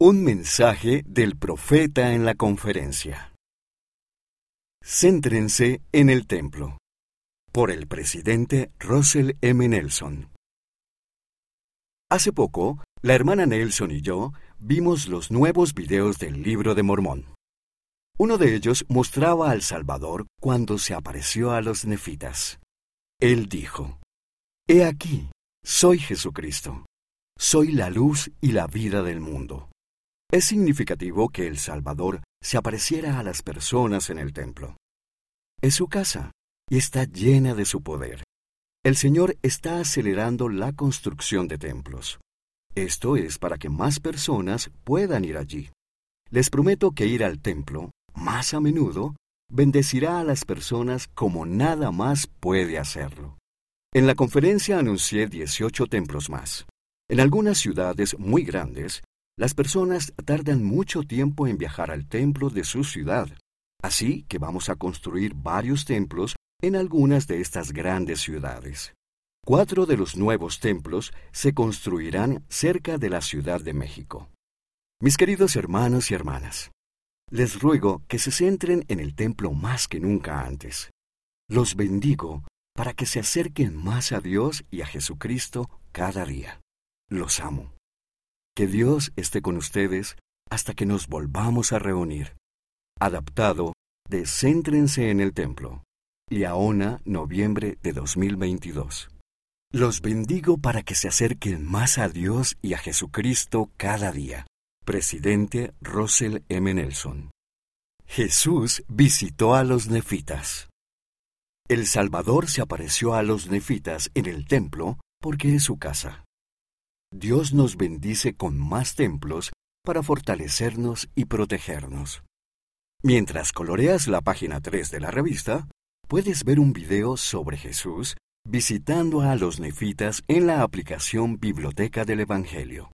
Un mensaje del profeta en la conferencia. Céntrense en el templo. Por el presidente Russell M. Nelson. Hace poco, la hermana Nelson y yo vimos los nuevos videos del libro de Mormón. Uno de ellos mostraba al Salvador cuando se apareció a los nefitas. Él dijo, He aquí, soy Jesucristo. Soy la luz y la vida del mundo. Es significativo que el Salvador se apareciera a las personas en el templo. Es su casa y está llena de su poder. El Señor está acelerando la construcción de templos. Esto es para que más personas puedan ir allí. Les prometo que ir al templo, más a menudo, bendecirá a las personas como nada más puede hacerlo. En la conferencia anuncié 18 templos más. En algunas ciudades muy grandes, las personas tardan mucho tiempo en viajar al templo de su ciudad, así que vamos a construir varios templos en algunas de estas grandes ciudades. Cuatro de los nuevos templos se construirán cerca de la Ciudad de México. Mis queridos hermanos y hermanas, les ruego que se centren en el templo más que nunca antes. Los bendigo para que se acerquen más a Dios y a Jesucristo cada día. Los amo. Que Dios esté con ustedes hasta que nos volvamos a reunir. Adaptado de Céntrense en el Templo. Liaona, noviembre de 2022. Los bendigo para que se acerquen más a Dios y a Jesucristo cada día. Presidente Russell M. Nelson. Jesús visitó a los nefitas. El Salvador se apareció a los nefitas en el templo porque es su casa. Dios nos bendice con más templos para fortalecernos y protegernos. Mientras coloreas la página 3 de la revista, puedes ver un video sobre Jesús visitando a los nefitas en la aplicación Biblioteca del Evangelio.